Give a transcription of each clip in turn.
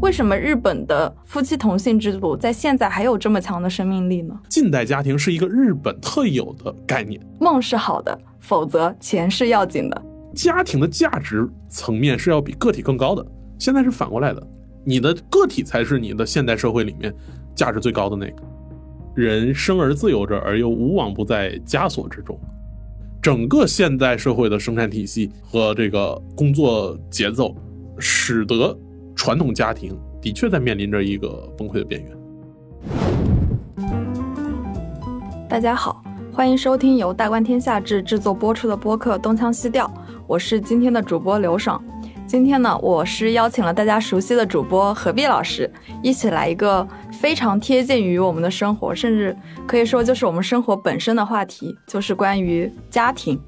为什么日本的夫妻同性制度在现在还有这么强的生命力呢？近代家庭是一个日本特有的概念，梦是好的，否则钱是要紧的。家庭的价值层面是要比个体更高的，现在是反过来的，你的个体才是你的现代社会里面价值最高的那个。人生而自由着，而又无往不在枷锁之中。整个现代社会的生产体系和这个工作节奏，使得传统家庭的确在面临着一个崩溃的边缘。大家好，欢迎收听由大观天下制制作播出的播客《东腔西调》，我是今天的主播刘爽。今天呢，我是邀请了大家熟悉的主播何必老师，一起来一个非常贴近于我们的生活，甚至可以说就是我们生活本身的话题，就是关于家庭。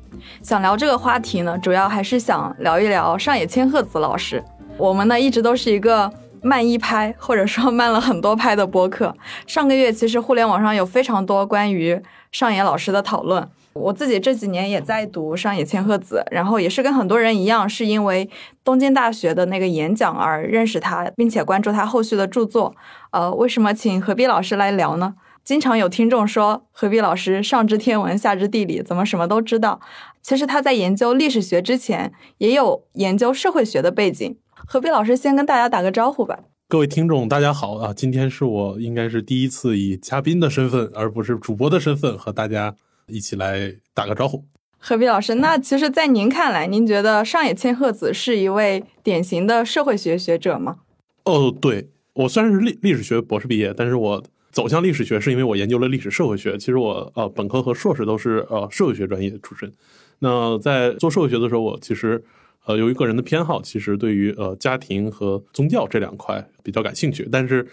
想聊这个话题呢，主要还是想聊一聊上野千鹤子老师。我们呢一直都是一个慢一拍，或者说慢了很多拍的播客。上个月其实互联网上有非常多关于上野老师的讨论。我自己这几年也在读上野千鹤子，然后也是跟很多人一样，是因为东京大学的那个演讲而认识他，并且关注他后续的著作。呃，为什么请何必老师来聊呢？经常有听众说何必老师上知天文下知地理，怎么什么都知道？其实他在研究历史学之前，也有研究社会学的背景。何必老师先跟大家打个招呼吧。各位听众，大家好啊！今天是我应该是第一次以嘉宾的身份，而不是主播的身份和大家。一起来打个招呼，何必老师。那其实，在您看来，您觉得上野千鹤子是一位典型的社会学学者吗？哦，对我虽然是历历史学博士毕业，但是我走向历史学是因为我研究了历史社会学。其实我呃本科和硕士都是呃社会学专业出身。那在做社会学的时候，我其实呃由于个人的偏好，其实对于呃家庭和宗教这两块比较感兴趣，但是。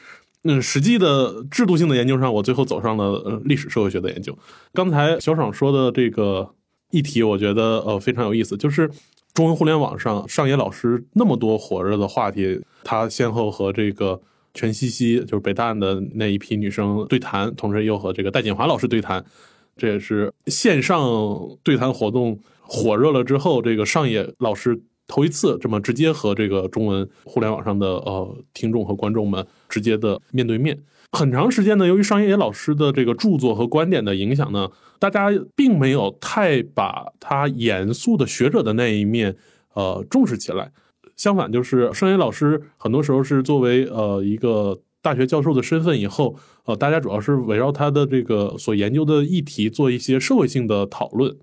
嗯，实际的制度性的研究上，我最后走上了呃历史社会学的研究。刚才小爽说的这个议题，我觉得呃非常有意思，就是中文互联网上上野老师那么多火热的话题，他先后和这个全西西，就是北大的那一批女生对谈，同时又和这个戴锦华老师对谈，这也是线上对谈活动火热了之后，这个上野老师。头一次这么直接和这个中文互联网上的呃听众和观众们直接的面对面，很长时间呢，由于商业老师的这个著作和观点的影响呢，大家并没有太把他严肃的学者的那一面呃重视起来。相反，就是商业老师很多时候是作为呃一个大学教授的身份以后，呃，大家主要是围绕他的这个所研究的议题做一些社会性的讨论。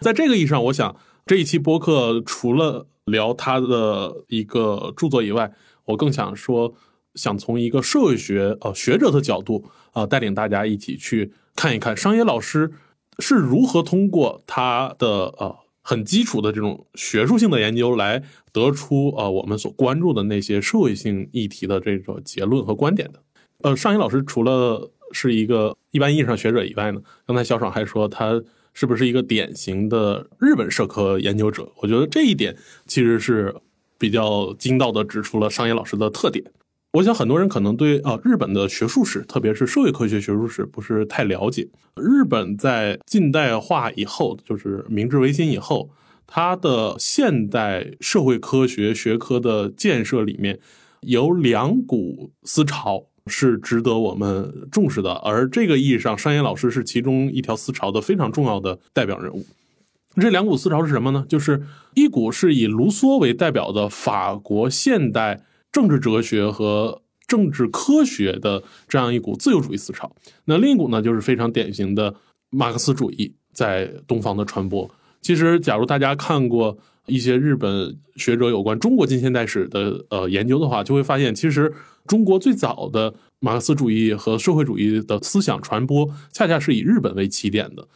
在这个意义上，我想这一期播客除了聊他的一个著作以外，我更想说，想从一个社会学呃学者的角度啊，带领大家一起去看一看商野老师是如何通过他的呃很基础的这种学术性的研究来得出呃我们所关注的那些社会性议题的这种结论和观点的。呃，上野老师除了是一个一般意义上学者以外呢，刚才小爽还说他。是不是一个典型的日本社科研究者？我觉得这一点其实是比较精到的指出了商业老师的特点。我想很多人可能对啊日本的学术史，特别是社会科学学术史不是太了解。日本在近代化以后，就是明治维新以后，它的现代社会科学学科的建设里面有两股思潮。是值得我们重视的，而这个意义上，山野老师是其中一条思潮的非常重要的代表人物。这两股思潮是什么呢？就是一股是以卢梭为代表的法国现代政治哲学和政治科学的这样一股自由主义思潮，那另一股呢，就是非常典型的马克思主义在东方的传播。其实，假如大家看过。一些日本学者有关中国近现代史的呃研究的话，就会发现，其实中国最早的马克思主义和社会主义的思想传播，恰恰是以日本为起点的。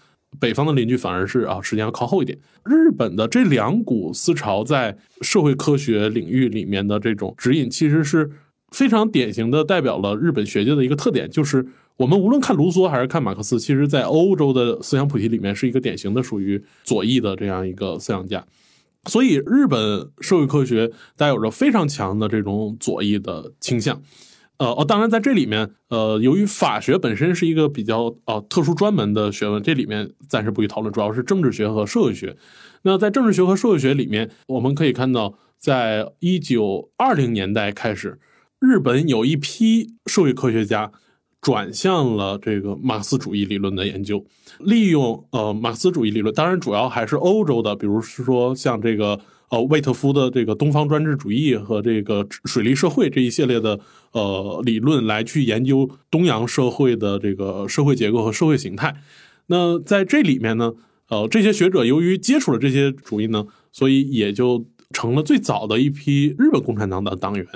北方的邻居反而是啊，时间要靠后一点。日本的这两股思潮在社会科学领域里面的这种指引，其实是非常典型的代表了日本学界的一个特点，就是我们无论看卢梭还是看马克思，其实在欧洲的思想谱系里面是一个典型的属于左翼的这样一个思想家。所以，日本社会科学带有着非常强的这种左翼的倾向，呃，哦，当然在这里面，呃，由于法学本身是一个比较呃特殊专门的学问，这里面暂时不予讨论，主要是政治学和社会学。那在政治学和社会学里面，我们可以看到，在一九二零年代开始，日本有一批社会科学家转向了这个马克思主义理论的研究，利用呃马克思主义理论，当然主要还是欧洲的，比如说像这个呃魏特夫的这个东方专制主义和这个水利社会这一系列的呃理论来去研究东洋社会的这个社会结构和社会形态。那在这里面呢，呃，这些学者由于接触了这些主义呢，所以也就成了最早的一批日本共产党的党员。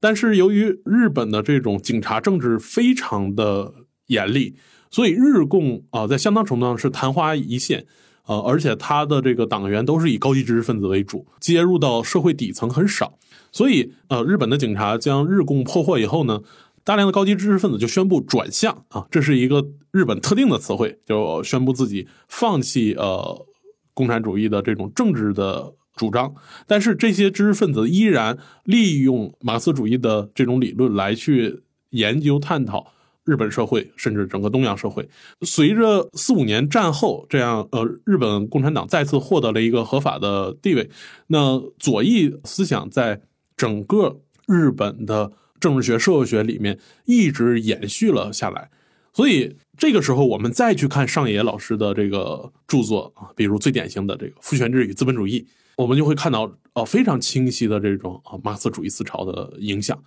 但是由于日本的这种警察政治非常的严厉，所以日共啊在相当程度上是昙花一现，呃，而且他的这个党员都是以高级知识分子为主，接入到社会底层很少，所以呃，日本的警察将日共破获以后呢，大量的高级知识分子就宣布转向啊，这是一个日本特定的词汇，就宣布自己放弃呃共产主义的这种政治的。主张，但是这些知识分子依然利用马克思主义的这种理论来去研究探讨日本社会，甚至整个东洋社会。随着四五年战后，这样呃，日本共产党再次获得了一个合法的地位，那左翼思想在整个日本的政治学、社会学里面一直延续了下来。所以这个时候，我们再去看上野老师的这个著作啊，比如最典型的这个《父权制与资本主义》。我们就会看到，呃，非常清晰的这种啊马克思主义思潮的影响，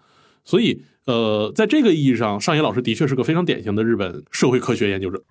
所以，呃，在这个意义上，上野老师的确是个非常典型的日本社会科学研究者。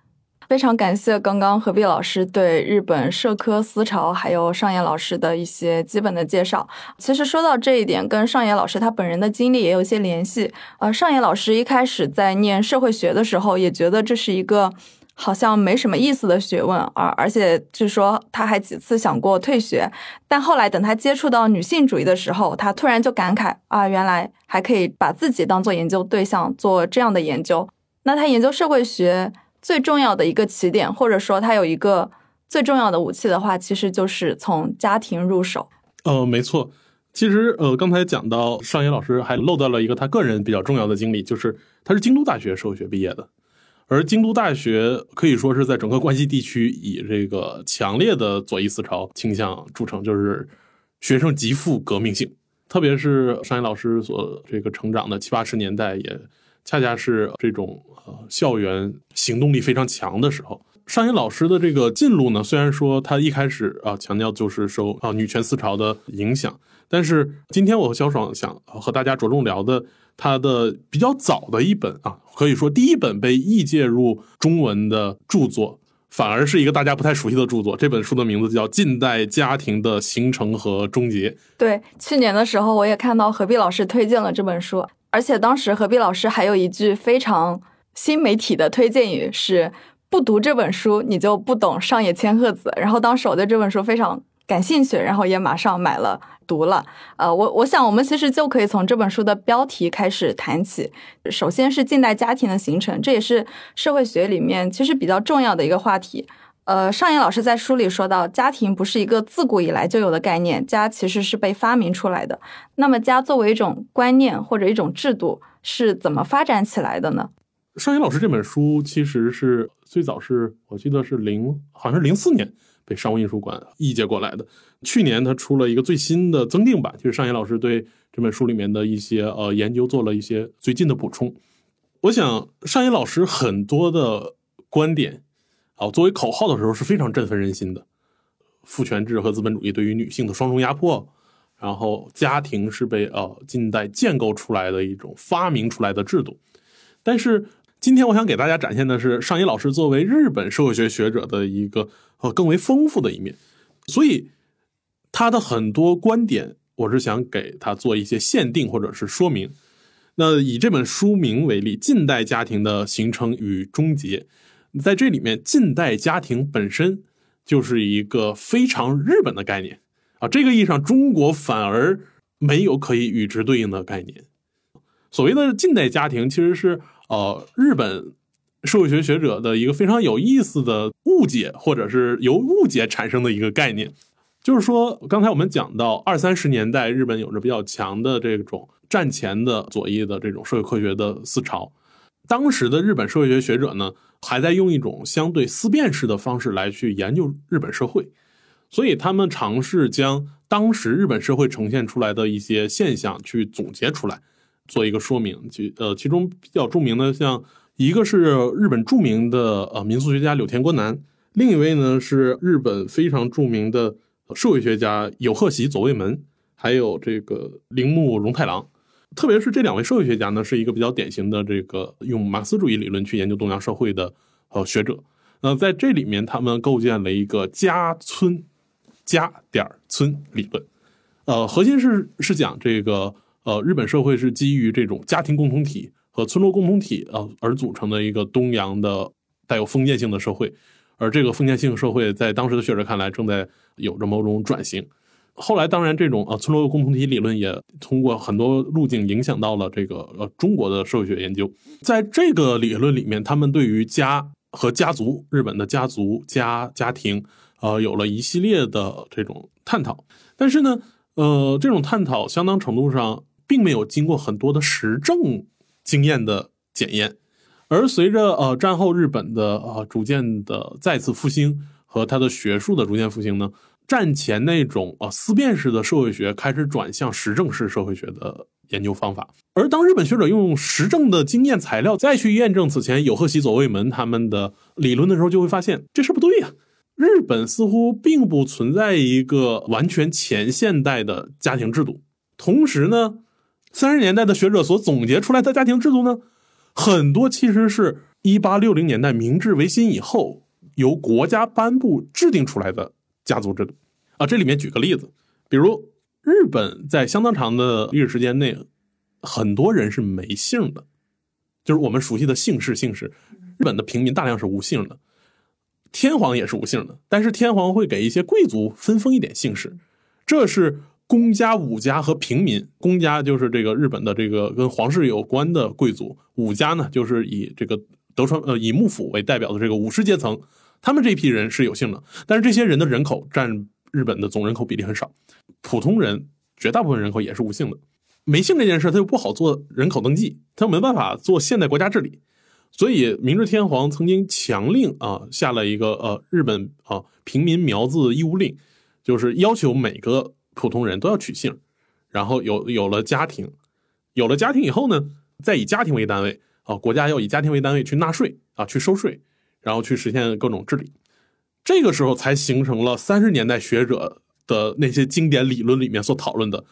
非常感谢刚刚何必老师对日本社科思潮还有上野老师的一些基本的介绍。其实说到这一点，跟上野老师他本人的经历也有一些联系。呃，上野老师一开始在念社会学的时候，也觉得这是一个。好像没什么意思的学问，而而且据说他还几次想过退学，但后来等他接触到女性主义的时候，他突然就感慨啊，原来还可以把自己当做研究对象做这样的研究。那他研究社会学最重要的一个起点，或者说他有一个最重要的武器的话，其实就是从家庭入手。呃，没错，其实呃，刚才讲到尚野老师还漏掉了一个他个人比较重要的经历，就是他是京都大学社会学毕业的。而京都大学可以说是在整个关西地区以这个强烈的左翼思潮倾向著称，就是学生极富革命性。特别是上野老师所这个成长的七八十年代，也恰恰是这种呃校园行动力非常强的时候。上野老师的这个进路呢，虽然说他一开始啊强调就是受啊女权思潮的影响，但是今天我和小爽想和大家着重聊的。他的比较早的一本啊，可以说第一本被译介入中文的著作，反而是一个大家不太熟悉的著作。这本书的名字叫《近代家庭的形成和终结》。对，去年的时候我也看到何必老师推荐了这本书，而且当时何必老师还有一句非常新媒体的推荐语是：“不读这本书，你就不懂上野千鹤子。”然后当时我对这本书非常感兴趣，然后也马上买了。读了，呃，我我想我们其实就可以从这本书的标题开始谈起。首先是近代家庭的形成，这也是社会学里面其实比较重要的一个话题。呃，尚野老师在书里说到，家庭不是一个自古以来就有的概念，家其实是被发明出来的。那么，家作为一种观念或者一种制度，是怎么发展起来的呢？尚野老师这本书其实是最早是我记得是零，好像是零四年。被商务印书馆译介过来的。去年他出了一个最新的增订版，就是上野老师对这本书里面的一些呃研究做了一些最近的补充。我想上野老师很多的观点啊，作为口号的时候是非常振奋人心的。父权制和资本主义对于女性的双重压迫，然后家庭是被呃近代建构出来的一种发明出来的制度，但是。今天我想给大家展现的是上野老师作为日本社会学学者的一个和更为丰富的一面，所以他的很多观点，我是想给他做一些限定或者是说明。那以这本书名为例，《近代家庭的形成与终结》，在这里面，近代家庭本身就是一个非常日本的概念啊，这个意义上，中国反而没有可以与之对应的概念。所谓的近代家庭，其实是。呃，日本社会学学者的一个非常有意思的误解，或者是由误解产生的一个概念，就是说，刚才我们讲到二三十年代，日本有着比较强的这种战前的左翼的这种社会科学的思潮，当时的日本社会学学者呢，还在用一种相对思辨式的方式来去研究日本社会，所以他们尝试将当时日本社会呈现出来的一些现象去总结出来。做一个说明。其呃，其中比较著名的，像一个是日本著名的呃民俗学家柳田国男，另一位呢是日本非常著名的社会学家有贺喜左卫门，还有这个铃木荣太郎。特别是这两位社会学家呢，是一个比较典型的这个用马克思主义理论去研究东亚社会的呃学者。那在这里面，他们构建了一个家村家点村理论。呃，核心是是讲这个呃日本社会是基于这种家庭共同体和村落共同体呃而组成的一个东洋的带有封建性的社会。而这个封建性社会在当时的学者看来，正在有着某种转型。后来，当然，这种呃村落共同体理论也通过很多路径影响到了这个呃中国的社会学研究。在这个理论里面，他们对于家和家族、日本的家族、家家庭，呃，有了一系列的这种探讨。但是呢，呃，这种探讨相当程度上并没有经过很多的实证经验的检验。而随着呃战后日本的呃逐渐的再次复兴和它的学术的逐渐复兴呢。战前那种啊思辨式的社会学开始转向实证式社会学的研究方法，而当日本学者用实证的经验材料再去验证此前有贺喜左卫门他们的理论的时候，就会发现这事不对呀。日本似乎并不存在一个完全前现代的家庭制度，同时呢，三十年代的学者所总结出来的家庭制度呢，很多其实是一八六零年代明治维新以后由国家颁布制定出来的。家族制度啊，这里面举个例子，比如日本在相当长的历史时间内，很多人是没姓的，就是我们熟悉的姓氏。姓氏，日本的平民大量是无姓的，天皇也是无姓的，但是天皇会给一些贵族分封一点姓氏。这是公家、武家和平民。公家就是这个日本的这个跟皇室有关的贵族，武家呢就是以这个德川呃以幕府为代表的。这个武士阶层。他们这批人是有姓的，但是这些人的。人口占日本的。总人口比例很少，普通人绝大部分人口也是无姓的。没姓这件事，他又不好做人口登记，他又没办法做现代国家治理，所以明治天皇曾经强令啊，下了一个呃日本啊平民苗字义务令，就是要求每个普通人都要取姓，然后有有了家庭，有了家庭以后呢，再以家庭为单位啊，国家要以家庭为单位去纳税啊，去收税。然后去实现各种治理，这个时候才形成了三十年代学者的那些经典理论里面所讨论的，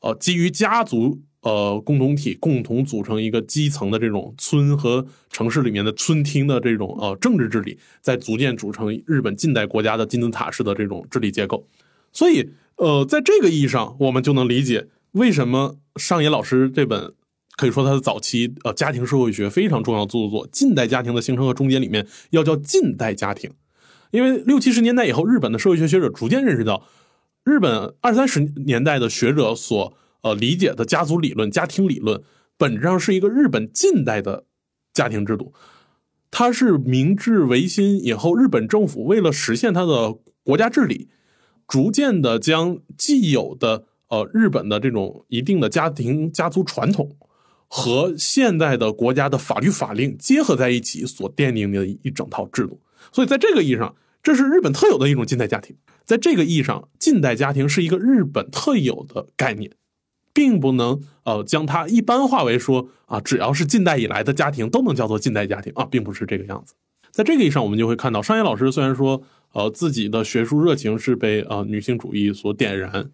呃，基于家族呃共同体共同组成一个基层的这种村和城市里面的村厅的这种呃政治治理，在逐渐组成日本近代国家的金字塔式的这种治理结构。所以，呃，在这个意义上，我们就能理解为什么上野老师这本。可以说，他的早期呃家庭社会学非常重要著作《近代家庭的形成和终结》里面要叫近代家庭，因为六七十年代以后，日本的社会学学者逐渐认识到，日本二三十年代的学者所呃理解的家族理论、家庭理论，本质上是一个日本近代的家庭制度，它是明治维新以后日本政府为了实现它的国家治理，逐渐的将既有的呃日本的这种一定的家庭家族传统。和现代的国家的法律法令结合在一起所奠定的一整套制度，所以在这个意义上，这是日本特有的一种近代家庭。在这个意义上，近代家庭是一个日本特有的概念，并不能呃将它一般化为说啊，只要是近代以来的家庭都能叫做近代家庭啊，并不是这个样子。在这个意义上，我们就会看到，商业老师虽然说呃自己的学术热情是被呃女性主义所点燃。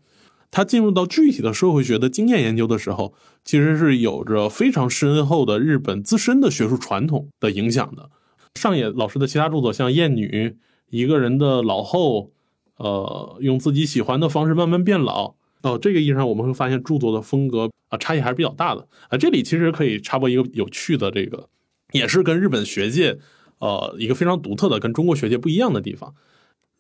他进入到具体的社会学的经验研究的时候，其实是有着非常深厚的日本自身的学术传统的影响的。上野老师的其他著作，像《厌女》《一个人的老后》，呃，用自己喜欢的方式慢慢变老。哦，这个意义上我们会发现著作的风格啊差异还是比较大的啊。这里其实可以插播一个有趣的这个，也是跟日本学界呃一个非常独特的跟中国学界不一样的地方。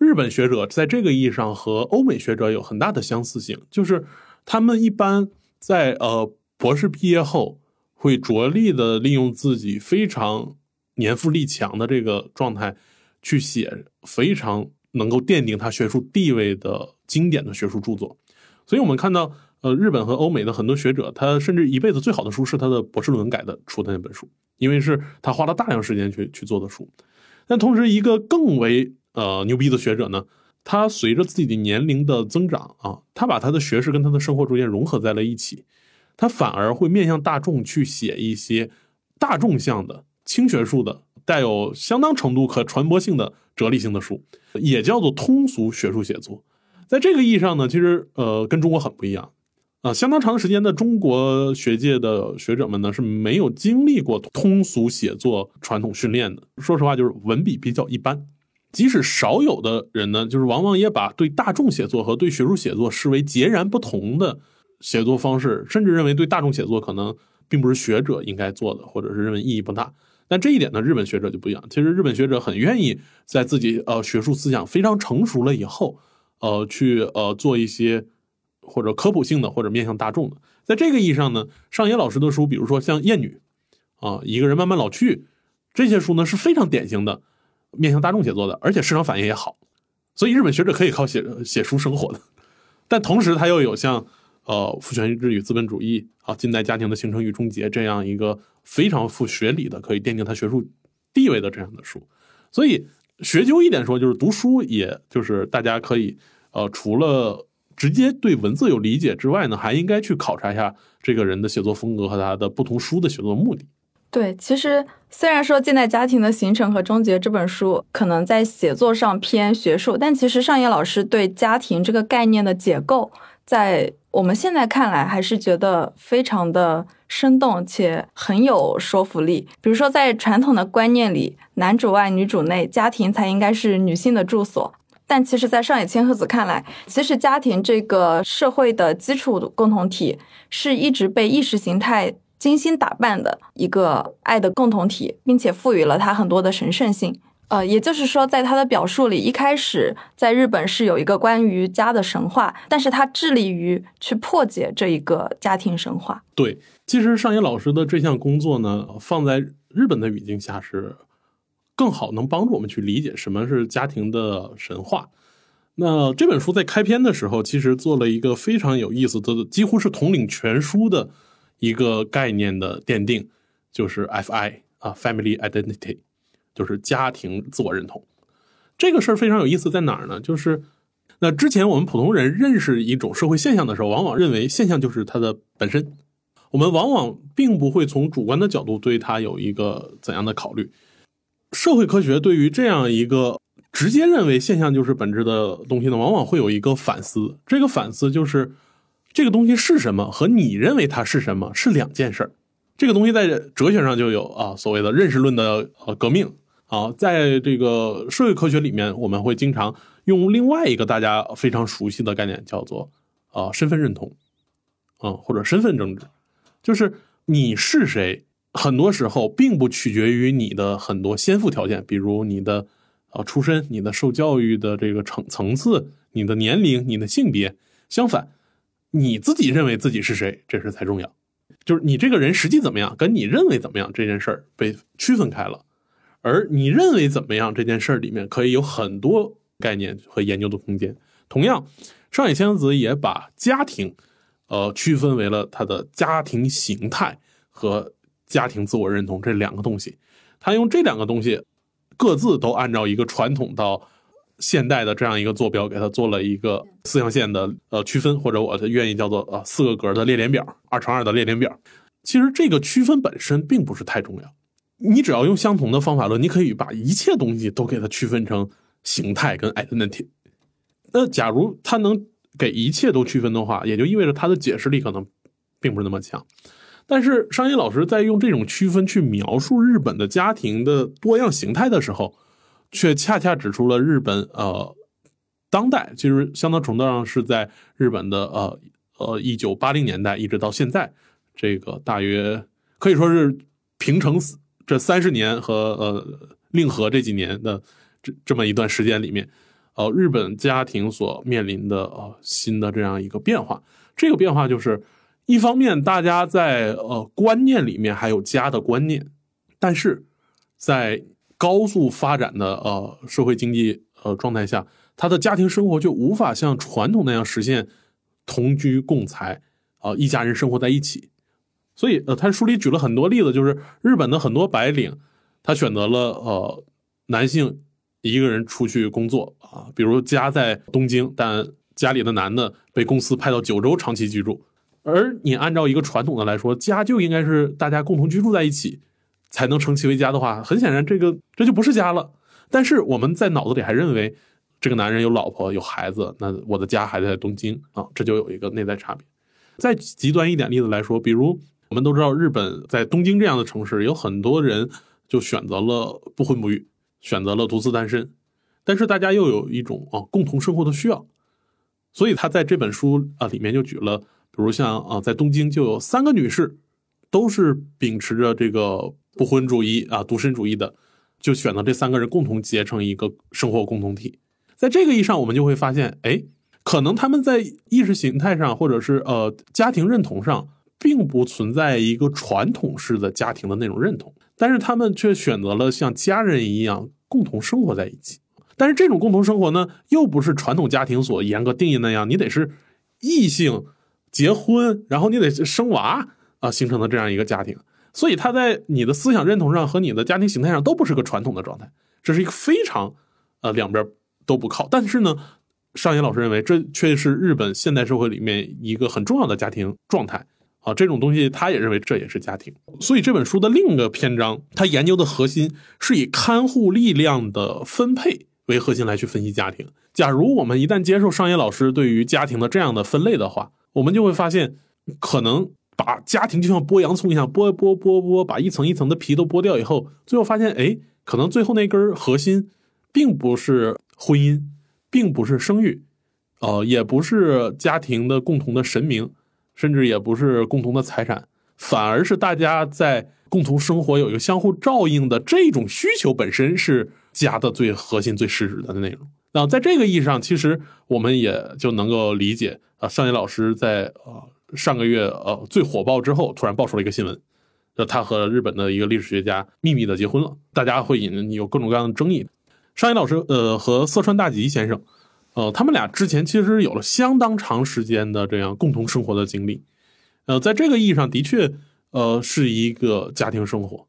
日本学者在这个意义上和欧美学者有很大的相似性，就是他们一般在呃博士毕业后会着力的利用自己非常年富力强的这个状态去写非常能够奠定他学术地位的经典的学术著作。所以我们看到，呃，日本和欧美的很多学者，他甚至一辈子最好的书是他的博士论文改的出的那本书，因为是他花了大量时间去去做的书。但同时，一个更为呃，牛逼的学者呢，他随着自己的年龄的增长啊，他把他的学识跟他的生活逐渐融合在了一起。他反而会面向大众去写一些大众向的、轻学术的、带有相当程度可传播性的哲理性的书，也叫做通俗学术写作。在这个意义上呢，其实呃跟中国很不一样啊。相当长时间的中国学界的学者们呢是没有经历过通俗写作传统训练的，说实话就是文笔比较一般。即使少有的人呢，就是往往也把对大众写作和对学术写作视为截然不同的写作方式，甚至认为对大众写作可能并不是学者应该做的，或者是认为意义不大。但这一点呢，日本学者就不一样。其实日本学者很愿意在自己呃学术思想非常成熟了以后，呃去呃做一些或者科普性的或者面向大众的。在这个意义上呢，上野老师的书，比如说像《厌女》啊，《一个人慢慢老去》这些书呢，是非常典型的。面向大众写作的，而且市场反应也好，所以日本学者可以靠写写书生活的。但同时，他又有像呃《父权制与资本主义》啊，《近代家庭的形成与终结》这样一个非常富学理的，可以奠定他学术地位的这样的书。所以学究一点说，就是读书，也就是大家可以呃，除了直接对文字有理解之外呢，还应该去考察一下这个人的写作风格和他的不同书的写作目的。对，其实虽然说《近代家庭的形成和终结》这本书可能在写作上偏学术，但其实上野老师对家庭这个概念的解构，在我们现在看来还是觉得非常的生动且很有说服力。比如说，在传统的观念里，男主外女主内，家庭才应该是女性的住所。但其实，在上野千鹤子看来，其实家庭这个社会的基础共同体是一直被意识形态。精心打扮的一个爱的共同体，并且赋予了它很多的神圣性。呃，也就是说，在他的表述里，一开始在日本是有一个关于家的神话，但是他致力于去破解这一个家庭神话。对，其实上野老师的这项工作呢，放在日本的语境下是更好能帮助我们去理解什么是家庭的神话。那这本书在开篇的时候，其实做了一个非常有意思的，几乎是统领全书的。一个概念的奠定，就是 F.I. 啊，Family Identity，就是家庭自我认同。这个事儿非常有意思，在哪儿呢？就是那之前我们普通人认识一种社会现象的时候，往往认为现象就是它的本身，我们往往并不会从主观的角度对它有一个怎样的考虑。社会科学对于这样一个直接认为现象就是本质的东西呢，往往会有一个反思。这个反思就是。这个东西是什么和你认为它是什么是两件事儿。这个东西在哲学上就有啊所谓的认识论的呃革命啊，在这个社会科学里面，我们会经常用另外一个大家非常熟悉的概念，叫做啊身份认同啊或者身份政治，就是你是谁，很多时候并不取决于你的很多先富条件，比如你的啊出身、你的受教育的这个层层次、你的年龄、你的性别，相反。你自己认为自己是谁，这事才重要。就是你这个人实际怎么样，跟你认为怎么样这件事儿被区分开了。而你认为怎么样这件事儿里面，可以有很多概念和研究的空间。同样，上野千鹤子也把家庭，呃，区分为了他的家庭形态和家庭自我认同这两个东西。他用这两个东西，各自都按照一个传统到。现代的这样一个坐标，给它做了一个四象限的呃区分，或者我愿意叫做呃四个格的列联表，二乘二的列联表。其实这个区分本身并不是太重要，你只要用相同的方法论，你可以把一切东西都给它区分成形态跟 identity。那假如它能给一切都区分的话，也就意味着它的解释力可能并不是那么强。但是商业老师在用这种区分去描述日本的家庭的多样形态的时候。却恰恰指出了日本呃，当代其实相当程度上是在日本的呃呃一九八零年代一直到现在，这个大约可以说是平成这三十年和呃令和这几年的这这么一段时间里面，呃日本家庭所面临的呃新的这样一个变化，这个变化就是一方面大家在呃观念里面还有家的观念，但是在高速发展的呃社会经济呃状态下，他的家庭生活就无法像传统那样实现同居共财啊一家人生活在一起。所以呃，他书里举了很多例子，就是日本的很多白领，他选择了呃男性一个人出去工作啊，比如家在东京，但家里的男的被公司派到九州长期居住。而你按照一个传统的来说，家就应该是大家共同居住在一起，才能称其为家的话，很显然这个这就不是家了。但是我们在脑子里还认为，这个男人有老婆有孩子，那我的家还在东京啊，这就有一个内在差别。再极端一点例子来说，比如我们都知道，日本在东京这样的城市，有很多人就选择了不婚不育，选择了独自单身，但是大家又有一种啊共同生活的需要，所以他在这本书啊里面就举了，比如像啊在东京就有三个女士，都是秉持着这个不婚主义啊独身主义的，就选择这三个人共同结成一个生活共同体。在这个意义上，我们就会发现，哎。可能他们在意识形态上，或者是呃家庭认同上，并不存在一个传统式的家庭的那种认同，但是他们却选择了像家人一样共同生活在一起。但是这种共同生活呢，又不是传统家庭所严格定义那样，你得是异性结婚，然后你得生娃啊形成的这样一个家庭。所以他在你的思想认同上和你的家庭形态上都不是个传统的状态，这是一个非常呃两边都不靠。但是呢。上野老师认为，这却是日本现代社会里面一个很重要的家庭状态啊。这种东西，他也认为这也是家庭。所以这本书的另一个篇章，他研究的核心是以看护力量的分配为核心来去分析家庭。假如我们一旦接受上野老师对于家庭的这样的分类的话，我们就会发现，可能把家庭就像剥洋葱一样，剥剥剥剥，把一层一层的皮都剥掉以后，最后发现，哎，可能最后那根核心并不是婚姻。并不是生育，呃，也不是家庭的共同的神明，甚至也不是共同的财产，反而是大家在共同生活有一个相互照应的这种需求本身是家的最核心、最实质的内容。那在这个意义上，其实我们也就能够理解啊，上野老师在呃上个月呃最火爆之后，突然爆出了一个新闻，就他和日本的一个历史学家秘密的结婚了，大家会引有各种各样的争议。上野老师，呃，和色川大吉先生，呃，他们俩之前其实有了相当长时间的这样共同生活的经历，呃，在这个意义上的确，呃，是一个家庭生活，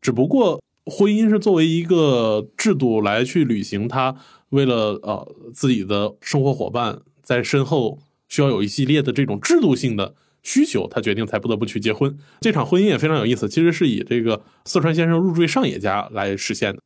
只不过婚姻是作为一个制度来去履行，他为了呃自己的生活伙伴在身后需要有一系列的这种制度性的需求，他决定才不得不去结婚。这场婚姻也非常有意思，其实是以这个四川先生入赘上野家来实现的。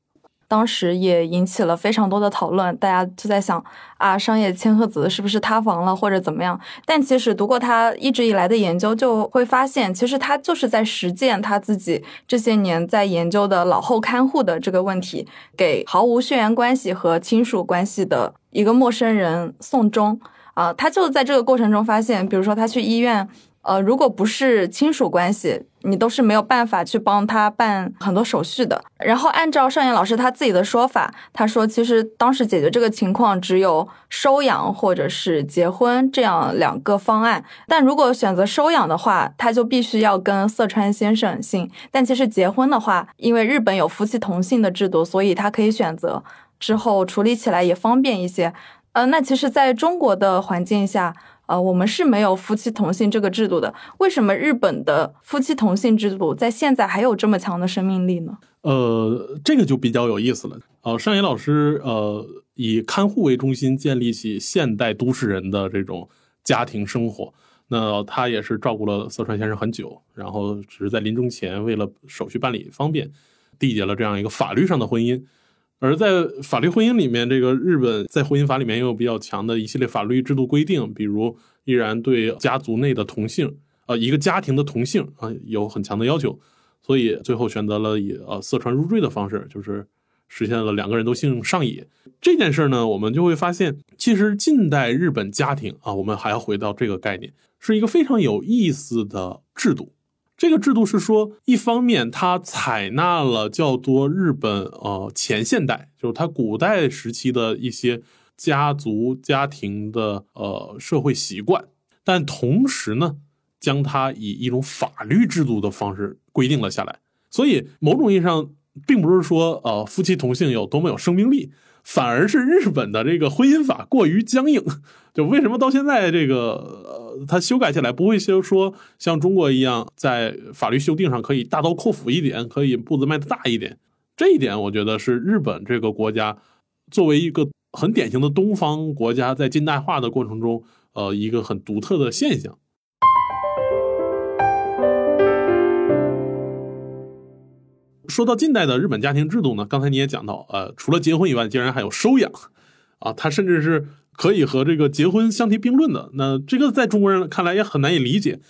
当时也引起了非常多的讨论，大家就在想啊，商业千鹤子是不是塌房了或者怎么样？但其实读过他一直以来的研究，就会发现，其实他就是在实践他自己这些年在研究的老后看护的这个问题，给毫无血缘关系和亲属关系的一个陌生人送终啊，他就在这个过程中发现，比如说他去医院。呃，如果不是亲属关系，你都是没有办法去帮他办很多手续的。然后按照尚岩老师他自己的说法，他说其实当时解决这个情况只有收养或者是结婚这样两个方案。但如果选择收养的话，他就必须要跟色川先生姓。但其实结婚的话，因为日本有夫妻同姓的制度，所以他可以选择之后处理起来也方便一些。呃，那其实在中国的环境下。呃，我们是没有夫妻同姓这个制度的。为什么日本的夫妻同姓制度在现在还有这么强的生命力呢？呃，这个就比较有意思了。呃，上野老师呃以看护为中心建立起现代都市人的这种家庭生活。那他也是照顾了色川先生很久，然后只是在临终前为了手续办理方便，缔结了这样一个法律上的婚姻。而在法律婚姻里面，这个日本在婚姻法里面也有比较强的一系列法律制度规定，比如依然对家族内的同性，呃，一个家庭的同性啊，有很强的要求，所以最后选择了以呃色传入赘的方式，就是实现了两个人都姓上野这件事呢，我们就会发现，其实近代日本家庭啊，我们还要回到这个概念，是一个非常有意思的制度。这个制度是说，一方面它采纳了较多日本呃前现代，就是它古代时期的一些家族家庭的呃社会习惯，但同时呢，将它以一种法律制度的方式规定了下来。所以某种意义上，并不是说呃夫妻同性有多么有生命力。反而是日本的这个婚姻法过于僵硬，就为什么到现在这个呃，它修改起来不会说说像中国一样，在法律修订上可以大刀阔斧一点，可以步子迈的大一点。这一点我觉得是日本这个国家作为一个很典型的东方国家，在近代化的过程中，呃，一个很独特的现象。说到近代的日本家庭制度呢，刚才你也讲到，呃，除了结婚以外，竟然还有收养，啊，它甚至是可以和这个结婚相提并论的。那这个在中国人看来也很难以理解。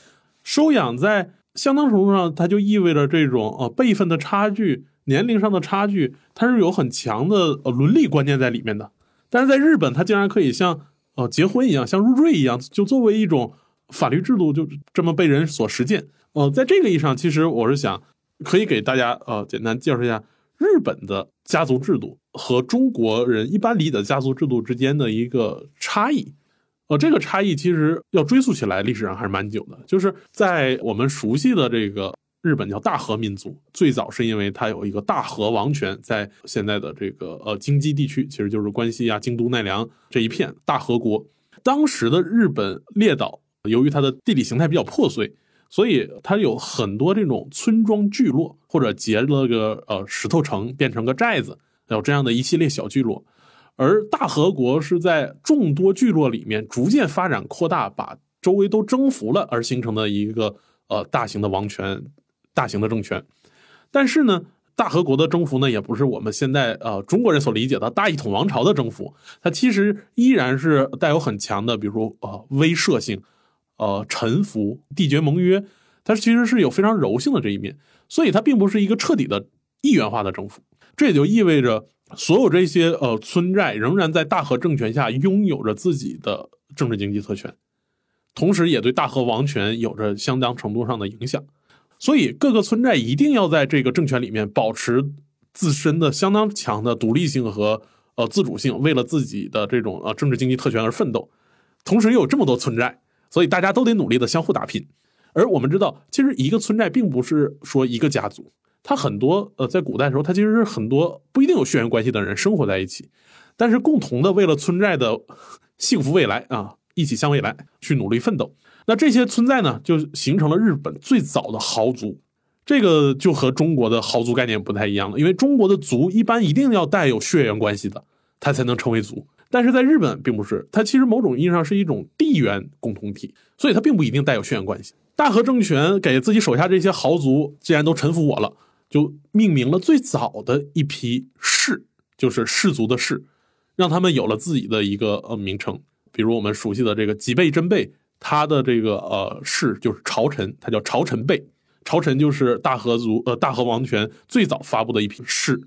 收养在相当程度上，它就意味着这种呃辈分的差距、年龄上的差距，它是有很强的呃伦理观念在里面的。但是在日本，它竟然可以像呃结婚一样，像入赘一样，就作为一种法律制度，就这么被人所实践。呃，在这个意义上，其实我是想可以给大家呃简单介绍一下日本的家族制度和中国人一般理解的家族制度之间的一个差异。呃，这个差异其实要追溯起来，历史上还是蛮久的。就是在我们熟悉的这个日本叫大和民族，最早是因为它有一个大和王权，在现在的这个呃京畿地区，其实就是关西啊、京都、奈良这一片大和国。当时的日本列岛，由于它的地理形态比较破碎，所以它有很多这种村庄聚落，或者结了个呃石头城，变成个寨子，有这样的一系列小聚落。而大和国是在众多聚落里面逐渐发展扩大，把周围都征服了而形成的一个呃大型的王权、大型的政权。但是呢，大和国的征服呢，也不是我们现在呃中国人所理解的大一统王朝的征服，它其实依然是带有很强的，比如呃威慑性、呃臣服、缔结盟约，它其实是有非常柔性的这一面，所以它并不是一个彻底的一元化的征服。这也就意味着。所有这些呃村寨仍然在大和政权下拥有着自己的政治经济特权，同时也对大和王权有着相当程度上的影响。所以各个村寨一定要在这个政权里面保持自身的相当强的独立性和呃自主性，为了自己的这种呃政治经济特权而奋斗。同时又有这么多村寨，所以大家都得努力的相互打拼。而我们知道，其实一个村寨并不是说一个家族。它很多呃，在古代的时候，它其实是很多不一定有血缘关系的人生活在一起，但是共同的为了村寨的幸福未来啊，一起向未来去努力奋斗。那这些村寨呢，就形成了日本最早的豪族。这个就和中国的豪族概念不太一样了，因为中国的族一般一定要带有血缘关系的，他才能成为族。但是在日本并不是，它其实某种意义上是一种地缘共同体，所以它并不一定带有血缘关系。大和政权给自己手下这些豪族，既然都臣服我了。就命名了最早的一批氏，就是氏族的氏，让他们有了自己的一个呃名称。比如我们熟悉的这个吉备真备，他的这个呃氏就是朝臣，他叫朝臣备。朝臣就是大和族呃大和王权最早发布的一批氏，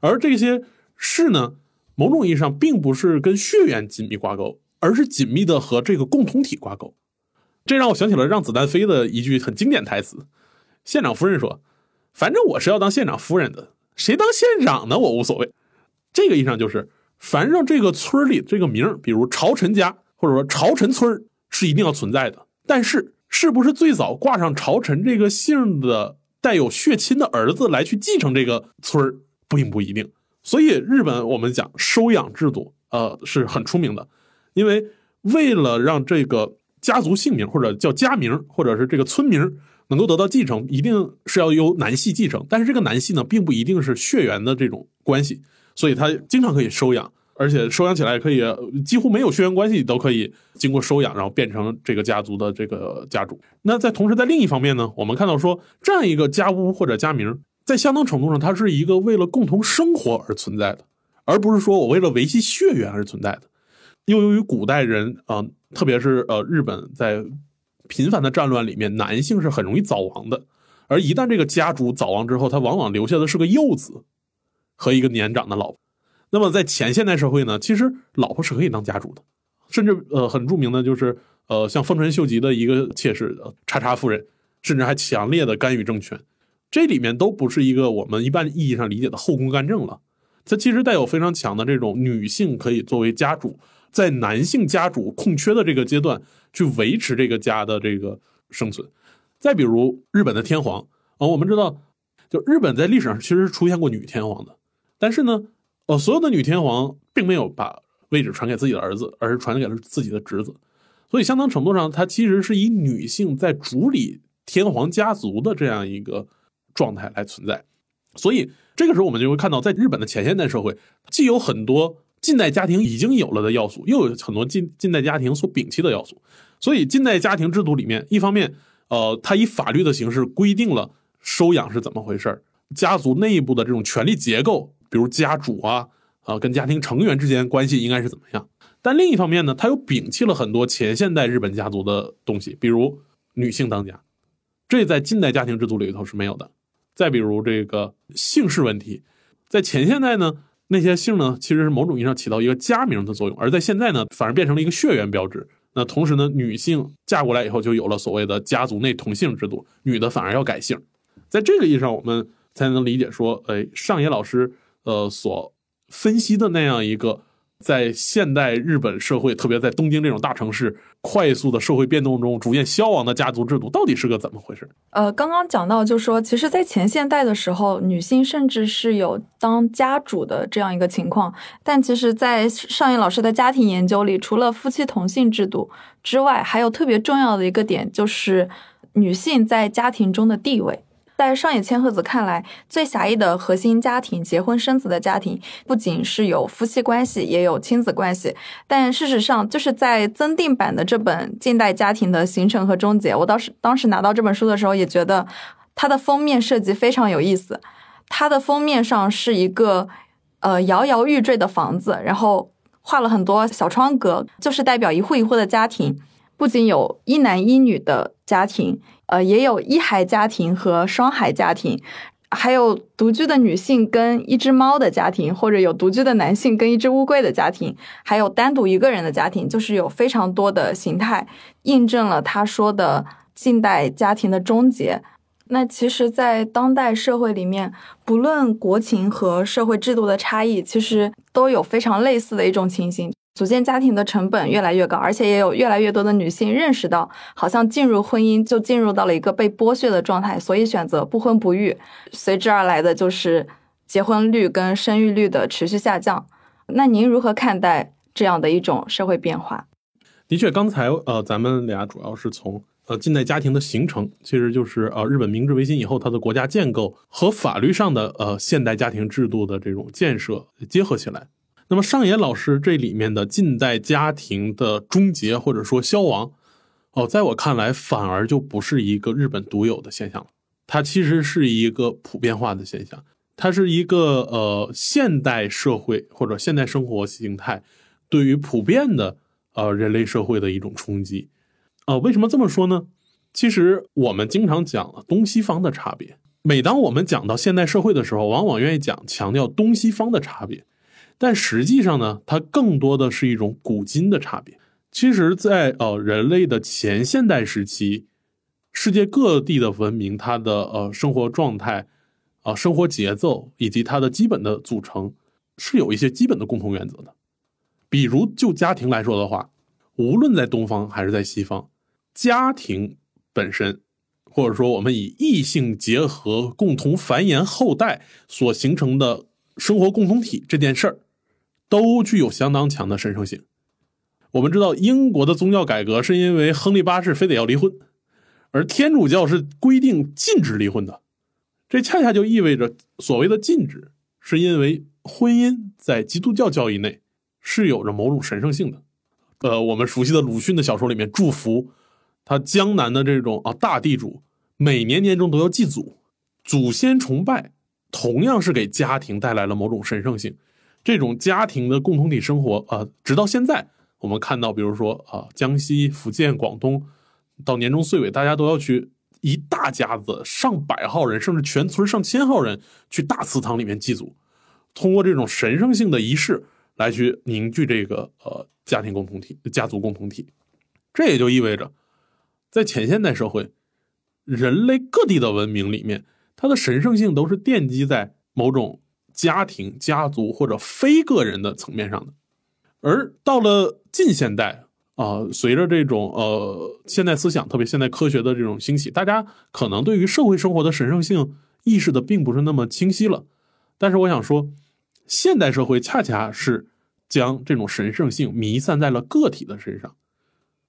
而这些氏呢，某种意义上并不是跟血缘紧密挂钩，而是紧密的和这个共同体挂钩。这让我想起了《让子弹飞》的一句很经典台词：县长夫人说。反正我是要当县长夫人的，谁当县长呢？我无所谓。这个意义上就是，反正这个村里这个名比如朝臣家或者说朝臣村是一定要存在的。但是，是不是最早挂上朝臣这个姓的带有血亲的儿子来去继承这个村并不一定。所以，日本我们讲收养制度，呃，是很出名的，因为为了让这个家族姓名或者叫家名或者是这个村名。能够得到继承，一定是要由男系继承，但是这个男系呢，并不一定是血缘的这种关系，所以他经常可以收养，而且收养起来可以几乎没有血缘关系都可以经过收养，然后变成这个家族的这个家主。那在同时，在另一方面呢，我们看到说这样一个家屋或者家名，在相当程度上，它是一个为了共同生活而存在的，而不是说我为了维系血缘而存在的。又由于古代人啊，特别是呃日本在。频繁的战乱里面，男性是很容易早亡的，而一旦这个家主早亡之后，他往往留下的是个幼子和一个年长的老婆。那么在前现代社会呢，其实老婆是可以当家主的，甚至呃很著名的就是呃像丰臣秀吉的一个妾室叉叉夫人，甚至还强烈的干预政权。这里面都不是一个我们一般意义上理解的后宫干政了，它其实带有非常强的这种女性可以作为家主。在男性家主空缺的这个阶段，去维持这个家的这个生存。再比如日本的天皇啊，我们知道，就日本在历史上其实是出现过女天皇的，但是呢，呃，所有的女天皇并没有把位置传给自己的儿子，而是传给了自己的侄子。所以相当程度上，它其实是以女性在主理天皇家族的这样一个状态来存在。所以这个时候，我们就会看到，在日本的前现代社会，既有很多。近代家庭已经有了的要素，又有很多近近代家庭所摒弃的要素，所以近代家庭制度里面，一方面，呃，它以法律的形式规定了收养是怎么回事家族内部的这种权力结构，比如家主啊，啊，跟家庭成员之间关系应该是怎么样。但另一方面呢，他又摒弃了很多前现代日本家族的东西，比如女性当家，这在近代家庭制度里头是没有的。再比如这个姓氏问题，在前现代呢，那些姓呢其实是某种意义上起到一个家名的作用，而在现在呢，反而变成了一个血缘标志。那同时呢，女性嫁过来以后就有了所谓的家族内同姓制度，女的反而要改姓。在这个意义上，我们才能理解说，哎，上野老师呃所分析的那样一个。在现代日本社会，特别在东京这种大城市，快速的社会变动中逐渐消亡的家族制度，到底是个怎么回事？呃，刚刚讲到，就说其实，在前现代的时候，女性甚至是有当家主的这样一个情况。但其实，在上野老师的家庭研究里，除了夫妻同姓制度之外，还有特别重要的一个点，就是女性在家庭中的地位。在上野千鹤子看来，最狭义的核心家庭——结婚生子的家庭，不仅是有夫妻关系，也有亲子关系。但事实上，就是在增订版的这本《近代家庭的形成和终结》，我当时当时拿到这本书的时候，也觉得它的封面设计非常有意思。它的封面上是一个呃摇摇欲坠的房子，然后画了很多小窗格，就是代表一户一户的家庭。不仅有一男一女的家庭。呃，也有一孩家庭和双孩家庭，还有独居的女性跟一只猫的家庭，或者有独居的男性跟一只乌龟的家庭，还有单独一个人的家庭，就是有非常多的形态，印证了他说的近代家庭的终结。那其实，在当代社会里面，不论国情和社会制度的差异，其实都有非常类似的一种情形。组建家庭的成本越来越高，而且也有越来越多的女性认识到，好像进入婚姻就进入到了一个被剥削的状态，所以选择不婚不育，随之而来的就是结婚率跟生育率的持续下降。那您如何看待这样的一种社会变化？的确，刚才呃，咱们俩主要是从呃近代家庭的形成，其实就是呃日本明治维新以后它的国家建构和法律上的呃现代家庭制度的这种建设结合起来。那么上野老师这里面的近代家庭的终结或者说消亡，哦，在我看来反而就不是一个日本独有的现象了，它其实是一个普遍化的现象，它是一个呃现代社会或者现代生活形态对于普遍的呃人类社会的一种冲击。呃，为什么这么说呢？其实我们经常讲东西方的差别，每当我们讲到现代社会的时候，往往愿意讲强调东西方的差别。但实际上呢，它更多的是一种古今的差别。其实，在呃人类的前现代时期，世界各地的文明，它的呃生活状态、啊生活节奏以及它的基本的组成，是有一些基本的共同原则的。比如就家庭来说的话，无论在东方还是在西方，家庭本身，或者说我们以异性结合共同繁衍后代所形成的生活共同体这件事儿。都具有相当强的神圣性。我们知道，英国的宗教改革是因为亨利八世非得要离婚，而天主教是规定禁止离婚的。这恰恰就意味着，所谓的禁止，是因为婚姻在基督教教义内是有着某种神圣性的。呃，我们熟悉的鲁迅的小说里面，祝福他江南的这种啊大地主，每年年终都要祭祖，祖先崇拜同样是给家庭带来了某种神圣性。这种家庭的共同体生活啊，直到现在，我们看到，比如说啊，江西、福建、广东，到年终岁尾，大家都要去一大家子上百号人，甚至全村上千号人去大祠堂里面祭祖，通过这种神圣性的仪式来去凝聚这个呃家庭共同体、家族共同体。这也就意味着，在前现代社会，人类各地的文明里面，它的神圣性都是奠基在某种。家庭、家族或者非个人的层面上的，而到了近现代啊，随着这种呃现代思想，特别现代科学的这种兴起，大家可能对于社会生活的神圣性意识的并不是那么清晰了。但是我想说，现代社会恰恰是将这种神圣性弥散在了个体的身上。